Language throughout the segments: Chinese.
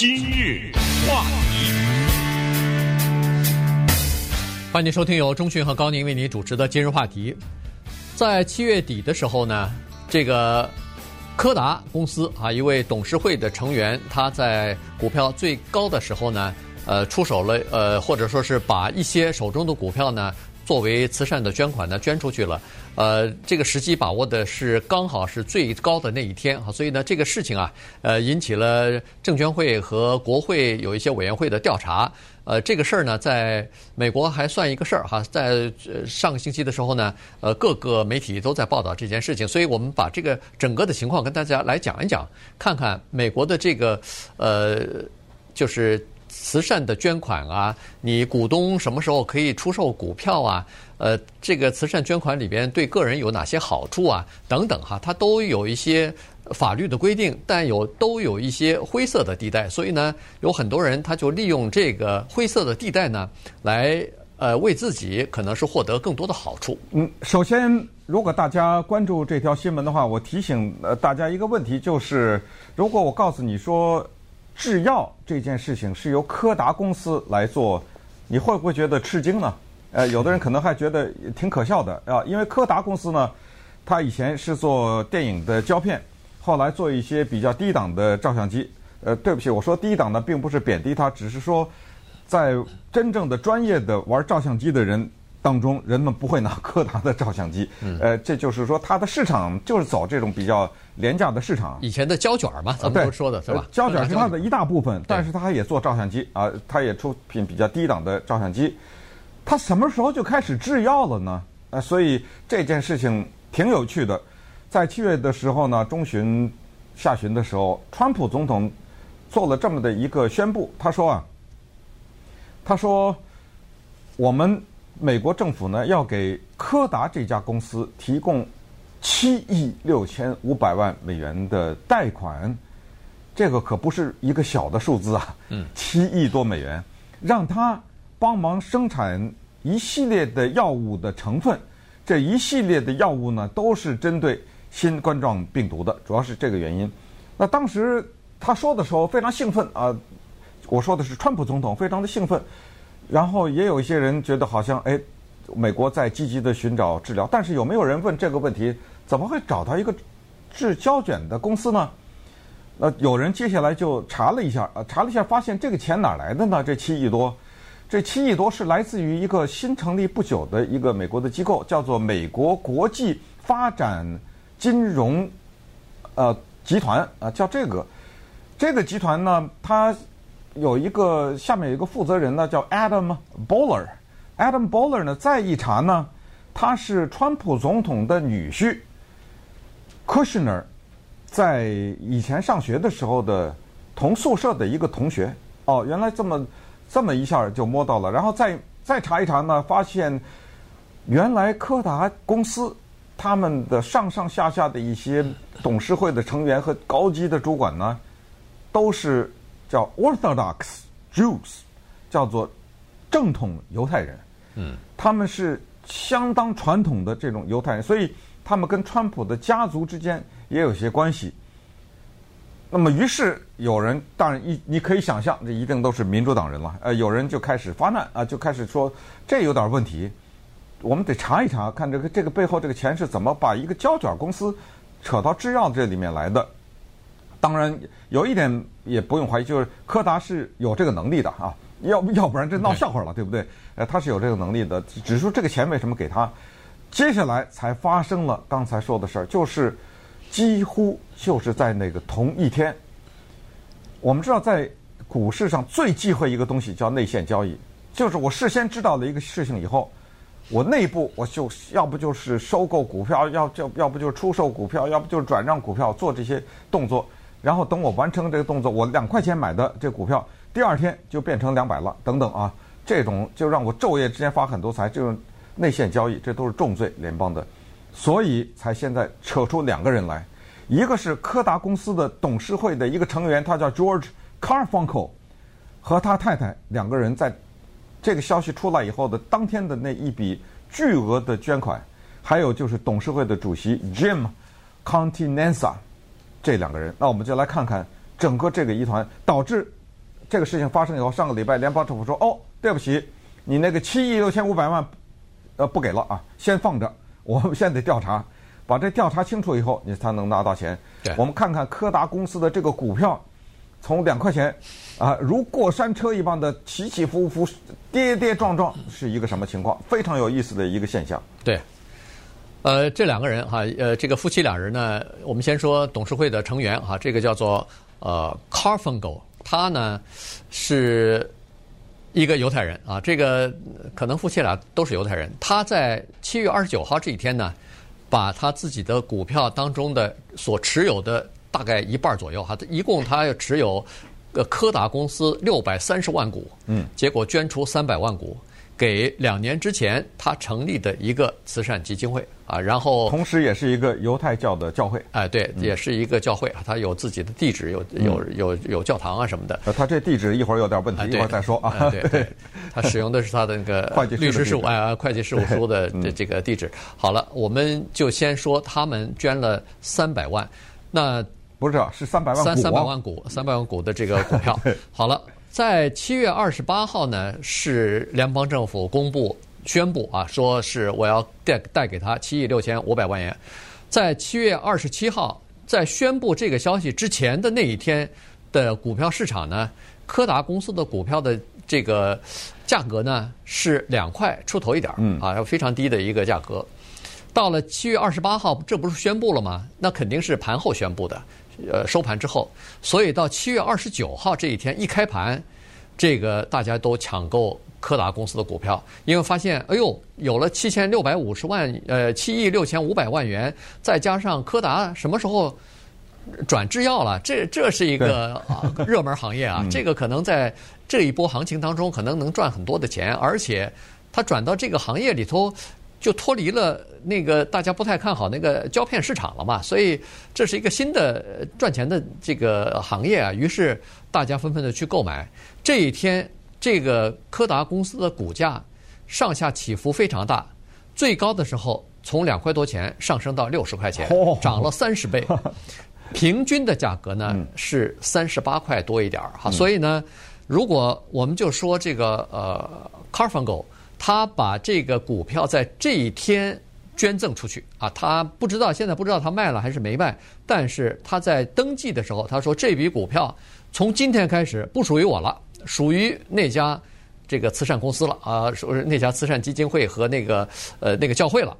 今日话题，欢迎收听由钟讯和高宁为您主持的今日话题。在七月底的时候呢，这个柯达公司啊，一位董事会的成员，他在股票最高的时候呢，呃，出手了，呃，或者说是把一些手中的股票呢。作为慈善的捐款呢，捐出去了。呃，这个时机把握的是刚好是最高的那一天啊，所以呢，这个事情啊，呃，引起了证监会和国会有一些委员会的调查。呃，这个事儿呢，在美国还算一个事儿哈。在上个星期的时候呢，呃，各个媒体都在报道这件事情，所以我们把这个整个的情况跟大家来讲一讲，看看美国的这个呃，就是。慈善的捐款啊，你股东什么时候可以出售股票啊？呃，这个慈善捐款里边对个人有哪些好处啊？等等哈，它都有一些法律的规定，但有都有一些灰色的地带。所以呢，有很多人他就利用这个灰色的地带呢，来呃为自己可能是获得更多的好处。嗯，首先，如果大家关注这条新闻的话，我提醒呃大家一个问题，就是如果我告诉你说。制药这件事情是由柯达公司来做，你会不会觉得吃惊呢？呃，有的人可能还觉得挺可笑的啊，因为柯达公司呢，它以前是做电影的胶片，后来做一些比较低档的照相机。呃，对不起，我说低档呢，并不是贬低它，只是说，在真正的专业的玩照相机的人当中，人们不会拿柯达的照相机。呃，这就是说，它的市场就是走这种比较。廉价的市场，以前的胶卷嘛，咱们都说的是吧？胶卷是它的一大部分，但是它也做照相机啊，它也出品比较低档的照相机。它什么时候就开始制药了呢？呃，所以这件事情挺有趣的。在七月的时候呢，中旬、下旬的时候，川普总统做了这么的一个宣布，他说啊，他说我们美国政府呢要给柯达这家公司提供。七亿六千五百万美元的贷款，这个可不是一个小的数字啊！嗯，七亿多美元，让他帮忙生产一系列的药物的成分。这一系列的药物呢，都是针对新冠状病毒的，主要是这个原因。那当时他说的时候非常兴奋啊！我说的是川普总统，非常的兴奋。然后也有一些人觉得好像哎。美国在积极的寻找治疗，但是有没有人问这个问题？怎么会找到一个制胶卷的公司呢？呃，有人接下来就查了一下，呃，查了一下，发现这个钱哪来的呢？这七亿多，这七亿多是来自于一个新成立不久的一个美国的机构，叫做美国国际发展金融呃集团啊，叫这个这个集团呢，它有一个下面有一个负责人呢，叫 Adam Bowler。Adam Bowler 呢，再一查呢，他是川普总统的女婿，Kushner，在以前上学的时候的同宿舍的一个同学。哦，原来这么这么一下就摸到了。然后再再查一查呢，发现原来柯达公司他们的上上下下的一些董事会的成员和高级的主管呢，都是叫 Orthodox Jews，叫做正统犹太人。嗯，他们是相当传统的这种犹太人，所以他们跟川普的家族之间也有些关系。那么，于是有人当然一你可以想象，这一定都是民主党人了。呃，有人就开始发难啊，就开始说这有点问题，我们得查一查，看这个这个背后这个钱是怎么把一个胶卷公司扯到制药这里面来的。当然，有一点也不用怀疑，就是柯达是有这个能力的啊。要要不然这闹笑话了，对不对？呃，他是有这个能力的。只是说这个钱为什么给他？接下来才发生了刚才说的事儿，就是几乎就是在那个同一天。我们知道，在股市上最忌讳一个东西叫内线交易，就是我事先知道了一个事情以后，我内部我就要不就是收购股票，要要要不就是出售股票，要不就是转让股票，做这些动作。然后等我完成这个动作，我两块钱买的这股票。第二天就变成两百了，等等啊，这种就让我昼夜之间发很多财，这种内线交易，这都是重罪，联邦的，所以才现在扯出两个人来，一个是柯达公司的董事会的一个成员，他叫 George Carfunkel，和他太太两个人在这个消息出来以后的当天的那一笔巨额的捐款，还有就是董事会的主席 Jim Continenza 这两个人，那我们就来看看整个这个疑团导致。这个事情发生以后，上个礼拜联邦政府说：“哦，对不起，你那个七亿六千五百万，呃，不给了啊，先放着，我们现在得调查，把这调查清楚以后，你才能拿到钱。”对，我们看看柯达公司的这个股票，从两块钱啊，如过山车一般的起起伏伏、跌跌撞撞，是一个什么情况？非常有意思的一个现象。对。呃，这两个人哈，呃，这个夫妻俩人呢，我们先说董事会的成员哈，这个叫做呃 c a r f u n g o 他呢是一个犹太人啊，这个可能夫妻俩都是犹太人。他在七月二十九号这一天呢，把他自己的股票当中的所持有的大概一半左右哈，一共他持有个柯达公司六百三十万股，嗯，结果捐出三百万股。给两年之前他成立的一个慈善基金会啊，然后同时也是一个犹太教的教会，哎，对，也是一个教会啊，他有自己的地址，有有有有教堂啊什么的。他这地址一会儿有点问题，一会儿再说啊。对对，他使用的是他的那个 律师事务啊，会计事务所的 这个地址。好了，我们就先说他们捐了三百万，那不是是三百万三三百万股，三百万股的这个股票。好了。在七月二十八号呢，是联邦政府公布宣布啊，说是我要贷贷给他七亿六千五百万元。在七月二十七号，在宣布这个消息之前的那一天的股票市场呢，柯达公司的股票的这个价格呢是两块出头一点儿，啊，非常低的一个价格。到了七月二十八号，这不是宣布了吗？那肯定是盘后宣布的。呃，收盘之后，所以到七月二十九号这一天一开盘，这个大家都抢购柯达公司的股票，因为发现，哎呦，有了七千六百五十万，呃，七亿六千五百万元，再加上柯达什么时候转制药了，这这是一个热门行业啊，这个可能在这一波行情当中，可能能赚很多的钱，而且它转到这个行业里头。就脱离了那个大家不太看好那个胶片市场了嘛，所以这是一个新的赚钱的这个行业啊。于是大家纷纷的去购买。这一天，这个柯达公司的股价上下起伏非常大，最高的时候从两块多钱上升到六十块钱，涨了三十倍。平均的价格呢是三十八块多一点儿哈。所以呢，如果我们就说这个呃，Carfunkel。他把这个股票在这一天捐赠出去啊，他不知道现在不知道他卖了还是没卖，但是他在登记的时候他说，这笔股票从今天开始不属于我了，属于那家这个慈善公司了啊，说是那家慈善基金会和那个呃那个教会了。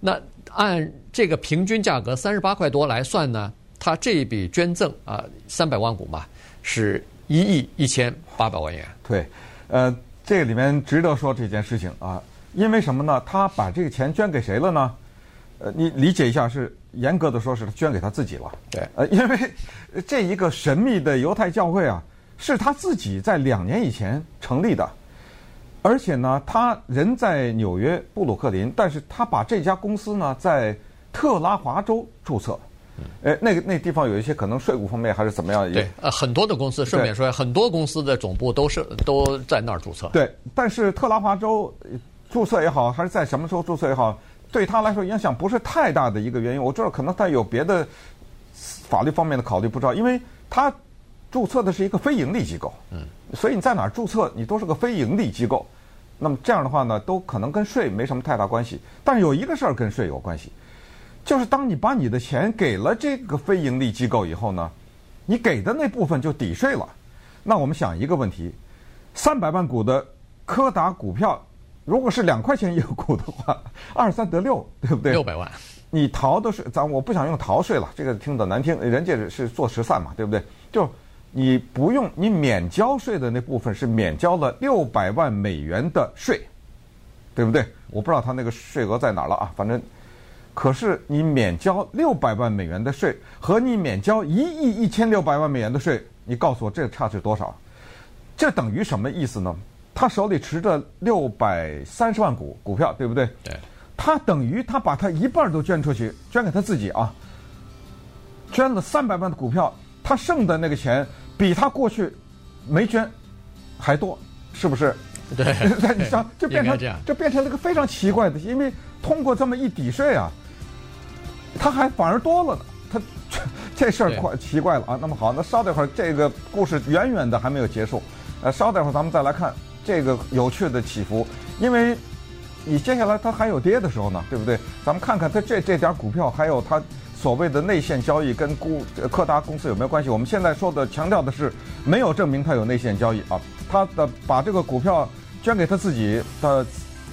那按这个平均价格三十八块多来算呢，他这一笔捐赠啊三百万股嘛，是一亿一千八百万元。对，呃。这个里面值得说这件事情啊，因为什么呢？他把这个钱捐给谁了呢？呃，你理解一下，是严格的说，是他捐给他自己了。对，呃，因为这一个神秘的犹太教会啊，是他自己在两年以前成立的，而且呢，他人在纽约布鲁克林，但是他把这家公司呢在特拉华州注册。哎，那个那地方有一些可能税务方面还是怎么样？对，呃，很多的公司，顺便说，很多公司的总部都是都在那儿注册。对，但是特拉华州注册也好，还是在什么时候注册也好，对他来说影响不是太大的一个原因。我知道可能他有别的法律方面的考虑，不知道，因为他注册的是一个非盈利机构，嗯，所以你在哪儿注册，你都是个非盈利机构。那么这样的话呢，都可能跟税没什么太大关系。但是有一个事儿跟税有关系。就是当你把你的钱给了这个非盈利机构以后呢，你给的那部分就抵税了。那我们想一个问题：三百万股的柯达股票，如果是两块钱一个股的话，二三得六，对不对？六百万。你逃的税，咱我不想用逃税了，这个听得难听，人家是做慈善嘛，对不对？就你不用，你免交税的那部分是免交了六百万美元的税，对不对？我不知道他那个税额在哪儿了啊，反正。可是你免交六百万美元的税，和你免交一亿一千六百万美元的税，你告诉我这差距多少？这等于什么意思呢？他手里持着六百三十万股股票，对不对？对。他等于他把他一半都捐出去，捐给他自己啊。捐了三百万的股票，他剩的那个钱比他过去没捐还多，是不是？对。你想，就变成就变成了一个非常奇怪的，因为。通过这么一抵税啊，他还反而多了呢。他这事儿怪奇怪了啊。那么好，那稍等会儿，这个故事远远的还没有结束。呃，稍等会儿咱们再来看这个有趣的起伏，因为你接下来它还有跌的时候呢，对不对？咱们看看它这这点股票，还有它所谓的内线交易跟估柯达公司有没有关系？我们现在说的强调的是没有证明他有内线交易啊，他的把这个股票捐给他自己的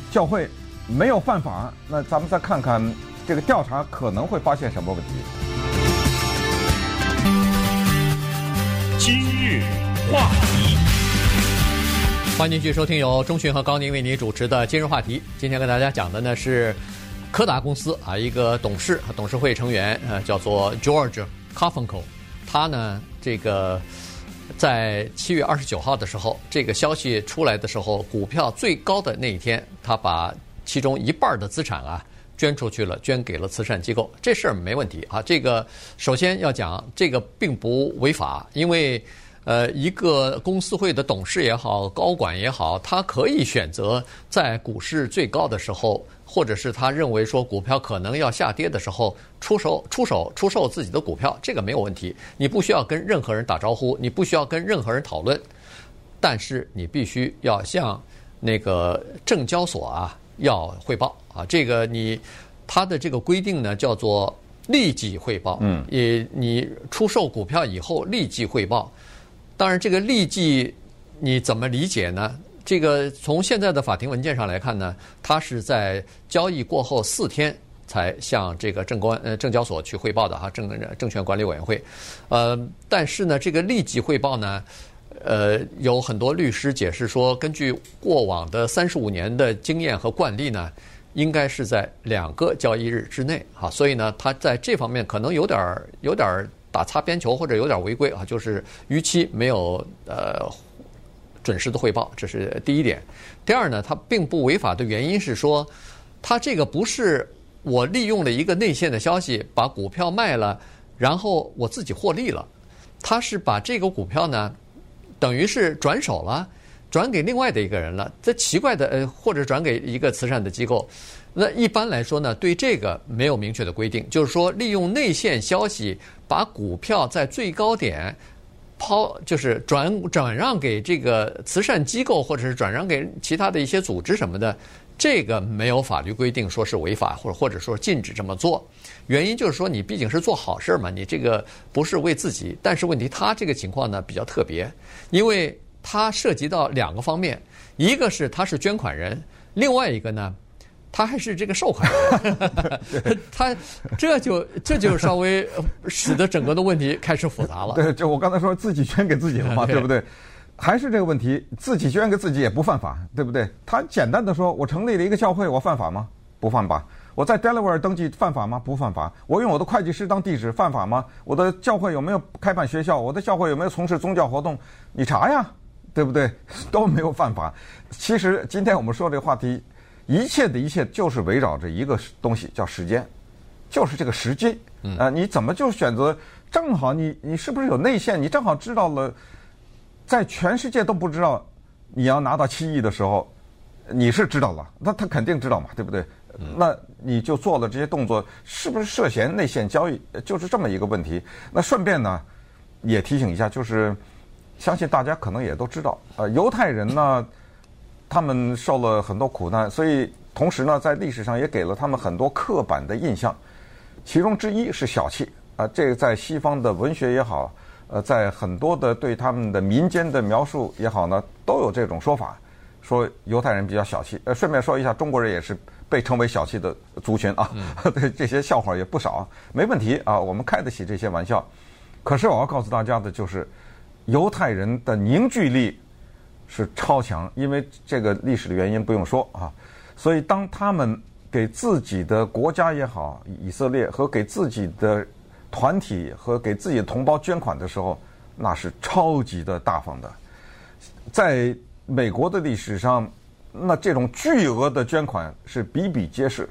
教会没有犯法。那咱们再看看这个调查可能会发现什么问题。今日话题，欢迎继续收听由钟迅和高宁为您主持的今日话题。今天跟大家讲的呢是柯达公司啊，一个董事、董事会成员呃，叫做 George Karfunkel。他呢，这个在七月二十九号的时候，这个消息出来的时候，股票最高的那一天，他把其中一半的资产啊。捐出去了，捐给了慈善机构，这事儿没问题啊。这个首先要讲，这个并不违法，因为呃，一个公司会的董事也好，高管也好，他可以选择在股市最高的时候，或者是他认为说股票可能要下跌的时候，出手出手出售自己的股票，这个没有问题。你不需要跟任何人打招呼，你不需要跟任何人讨论，但是你必须要向那个证交所啊。要汇报啊，这个你他的这个规定呢，叫做立即汇报。嗯，也你出售股票以后立即汇报。当然，这个立即你怎么理解呢？这个从现在的法庭文件上来看呢，他是在交易过后四天才向这个证官呃证交所去汇报的哈，证证券管理委员会。呃，但是呢，这个立即汇报呢。呃，有很多律师解释说，根据过往的三十五年的经验和惯例呢，应该是在两个交易日之内哈，所以呢，他在这方面可能有点儿有点儿打擦边球或者有点违规啊，就是逾期没有呃准时的汇报，这是第一点。第二呢，他并不违法的原因是说，他这个不是我利用了一个内线的消息把股票卖了，然后我自己获利了，他是把这个股票呢。等于是转手了，转给另外的一个人了。这奇怪的，呃，或者转给一个慈善的机构。那一般来说呢，对这个没有明确的规定，就是说利用内线消息把股票在最高点抛，就是转转让给这个慈善机构，或者是转让给其他的一些组织什么的，这个没有法律规定说是违法，或者或者说禁止这么做。原因就是说，你毕竟是做好事嘛，你这个不是为自己。但是问题，他这个情况呢比较特别，因为他涉及到两个方面，一个是他是捐款人，另外一个呢，他还是这个受款人。他这就这就稍微使得整个的问题开始复杂了。对，就我刚才说自己捐给自己了嘛，对不对？还是这个问题，自己捐给自己也不犯法，对不对？他简单的说，我成立了一个教会，我犯法吗？不犯法。我在 Delaware 登记犯法吗？不犯法。我用我的会计师当地址犯法吗？我的教会有没有开办学校？我的教会有没有从事宗教活动？你查呀，对不对？都没有犯法。其实今天我们说这个话题，一切的一切就是围绕着一个东西，叫时间，就是这个时机。呃，你怎么就选择？正好你你是不是有内线？你正好知道了，在全世界都不知道你要拿到七亿的时候，你是知道了，那他肯定知道嘛，对不对？那你就做了这些动作，是不是涉嫌内线交易？就是这么一个问题。那顺便呢，也提醒一下，就是相信大家可能也都知道，呃，犹太人呢，他们受了很多苦难，所以同时呢，在历史上也给了他们很多刻板的印象，其中之一是小气啊，呃，这个在西方的文学也好，呃，在很多的对他们的民间的描述也好呢，都有这种说法，说犹太人比较小气。呃，顺便说一下，中国人也是。被称为小气的族群啊，对、嗯、这些笑话也不少，没问题啊，我们开得起这些玩笑。可是我要告诉大家的就是，犹太人的凝聚力是超强，因为这个历史的原因不用说啊。所以当他们给自己的国家也好，以色列和给自己的团体和给自己的同胞捐款的时候，那是超级的大方的。在美国的历史上。那这种巨额的捐款是比比皆是，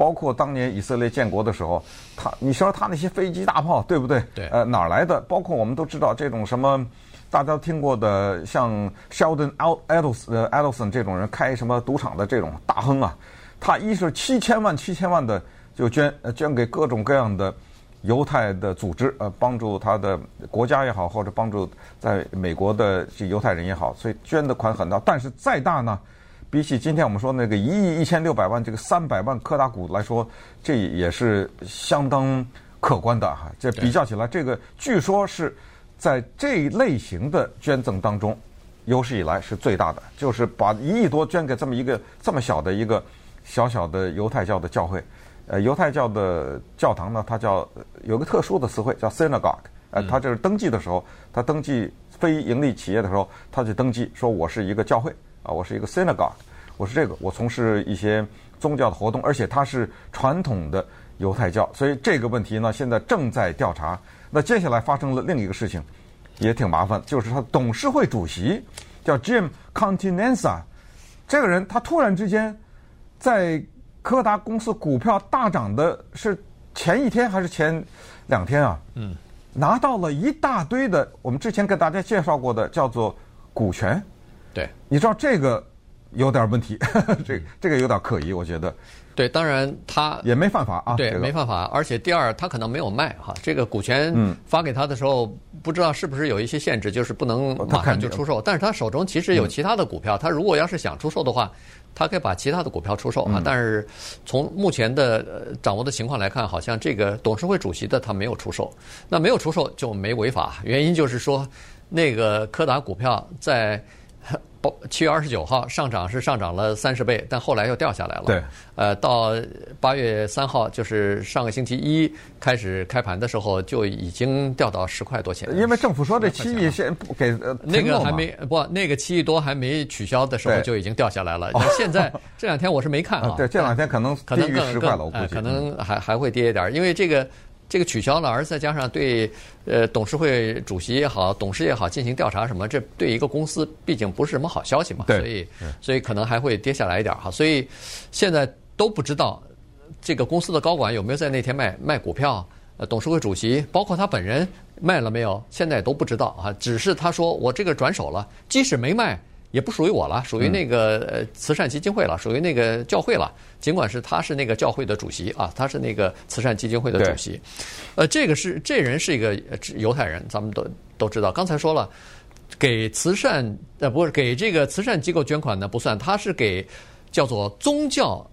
包括当年以色列建国的时候，他你说他那些飞机大炮对不对？对。呃，哪儿来的？包括我们都知道这种什么，大家都听过的，像 Sheldon Adelson 呃 Adelson 这种人开什么赌场的这种大亨啊，他一是七千万七千万的就捐呃捐给各种各样的犹太的组织，呃，帮助他的国家也好，或者帮助在美国的这犹太人也好，所以捐的款很大。但是再大呢，比起今天我们说那个一亿一千六百万这个三百万科达股来说，这也是相当可观的哈。这比较起来，这个据说是在这一类型的捐赠当中，有史以来是最大的，就是把一亿多捐给这么一个这么小的一个小小的犹太教的教会。呃，犹太教的教堂呢，它叫有个特殊的词汇叫 synagogue。呃，它就是登记的时候，它登记非盈利企业的时候，它就登记说我是一个教会啊，我是一个 synagogue，我是这个，我从事一些宗教的活动，而且它是传统的犹太教，所以这个问题呢，现在正在调查。那接下来发生了另一个事情，也挺麻烦，就是他董事会主席叫 Jim Continenza，这个人他突然之间在。柯达公司股票大涨的是前一天还是前两天啊？嗯，拿到了一大堆的，我们之前给大家介绍过的叫做股权。对，你知道这个有点问题，呵 呵这这个有点可疑，我觉得。对，当然他也没犯法啊。对，没犯法。而且第二，他可能没有卖哈，这个股权发给他的时候，不知道是不是有一些限制，就是不能马上就出售。但是他手中其实有其他的股票，他如果要是想出售的话。他可以把其他的股票出售啊，但是从目前的掌握的情况来看，好像这个董事会主席的他没有出售，那没有出售就没违法，原因就是说那个柯达股票在。七月二十九号上涨是上涨了三十倍，但后来又掉下来了。对，呃，到八月三号，就是上个星期一开始开盘的时候，就已经掉到十块多钱。因为政府说这七亿先不给，那个还没不，那个七亿多还没取消的时候就已经掉下来了。现在 这两天我是没看啊，对，这两天可能可能低于十块了，我估计可能还还会跌一点，因为这个。这个取消了，而再加上对呃董事会主席也好，董事也好进行调查什么，这对一个公司毕竟不是什么好消息嘛，所以所以可能还会跌下来一点哈。所以现在都不知道这个公司的高管有没有在那天卖卖股票，呃，董事会主席包括他本人卖了没有，现在都不知道啊。只是他说我这个转手了，即使没卖。也不属于我了，属于那个呃慈善基金会了，属于那个教会了。尽管是他是那个教会的主席啊，他是那个慈善基金会的主席。呃，这个是这人是一个犹太人，咱们都都知道。刚才说了，给慈善呃不是给这个慈善机构捐款呢不算，他是给叫做宗教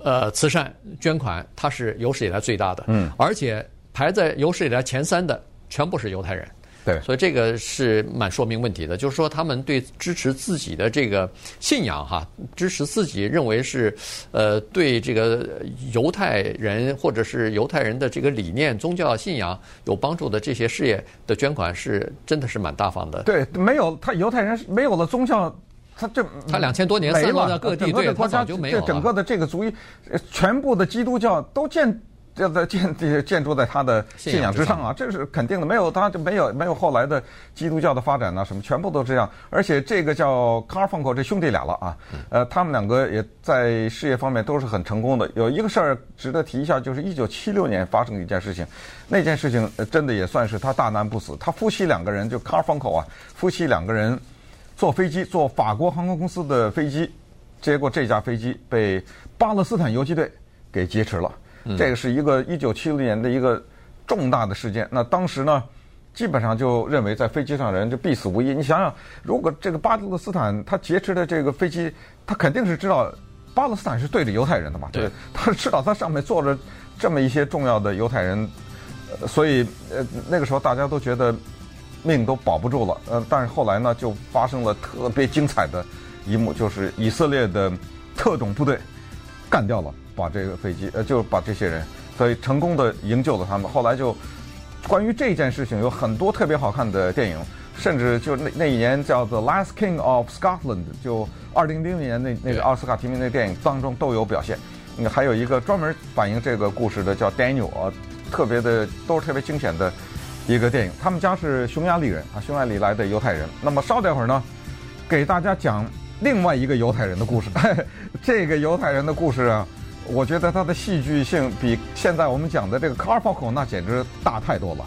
呃慈善捐款，他是有史以来最大的。嗯，而且排在有史以来前三的全部是犹太人。对，所以这个是蛮说明问题的，就是说他们对支持自己的这个信仰哈，支持自己认为是呃对这个犹太人或者是犹太人的这个理念、宗教信仰有帮助的这些事业的捐款是真的是蛮大方的。对，没有他犹太人没有了宗教，他这他两千多年散落在各地，对，他早就没有了。这整个的这个族裔，全部的基督教都建。要在建建筑在他的信仰之上啊，这是肯定的。没有他就没有没有后来的基督教的发展呐，什么全部都这样。而且这个叫 Carfunkel 这兄弟俩了啊，呃，他们两个也在事业方面都是很成功的。有一个事儿值得提一下，就是一九七六年发生的一件事情，那件事情真的也算是他大难不死。他夫妻两个人就 Carfunkel 啊，夫妻两个人坐飞机坐法国航空公司的飞机，结果这架飞机被巴勒斯坦游击队给劫持了。这个是一个一九七六年的一个重大的事件。那当时呢，基本上就认为在飞机上的人就必死无疑。你想想，如果这个巴勒斯坦他劫持的这个飞机，他肯定是知道巴勒斯坦是对着犹太人的嘛？对，他知道他上面坐着这么一些重要的犹太人，所以呃那个时候大家都觉得命都保不住了。呃，但是后来呢，就发生了特别精彩的一幕，就是以色列的特种部队干掉了。把这个飞机，呃，就把这些人，所以成功的营救了他们。后来就关于这件事情有很多特别好看的电影，甚至就那那一年叫《The Last King of Scotland》，就二零零零年那那个奥斯卡提名那电影当中都有表现。那还有一个专门反映这个故事的叫《Daniel》啊，特别的都是特别惊险的一个电影。他们家是匈牙利人啊，匈牙利来的犹太人。那么稍待会儿呢，给大家讲另外一个犹太人的故事。这个犹太人的故事啊。我觉得它的戏剧性比现在我们讲的这个 Carpool 那简直大太多了。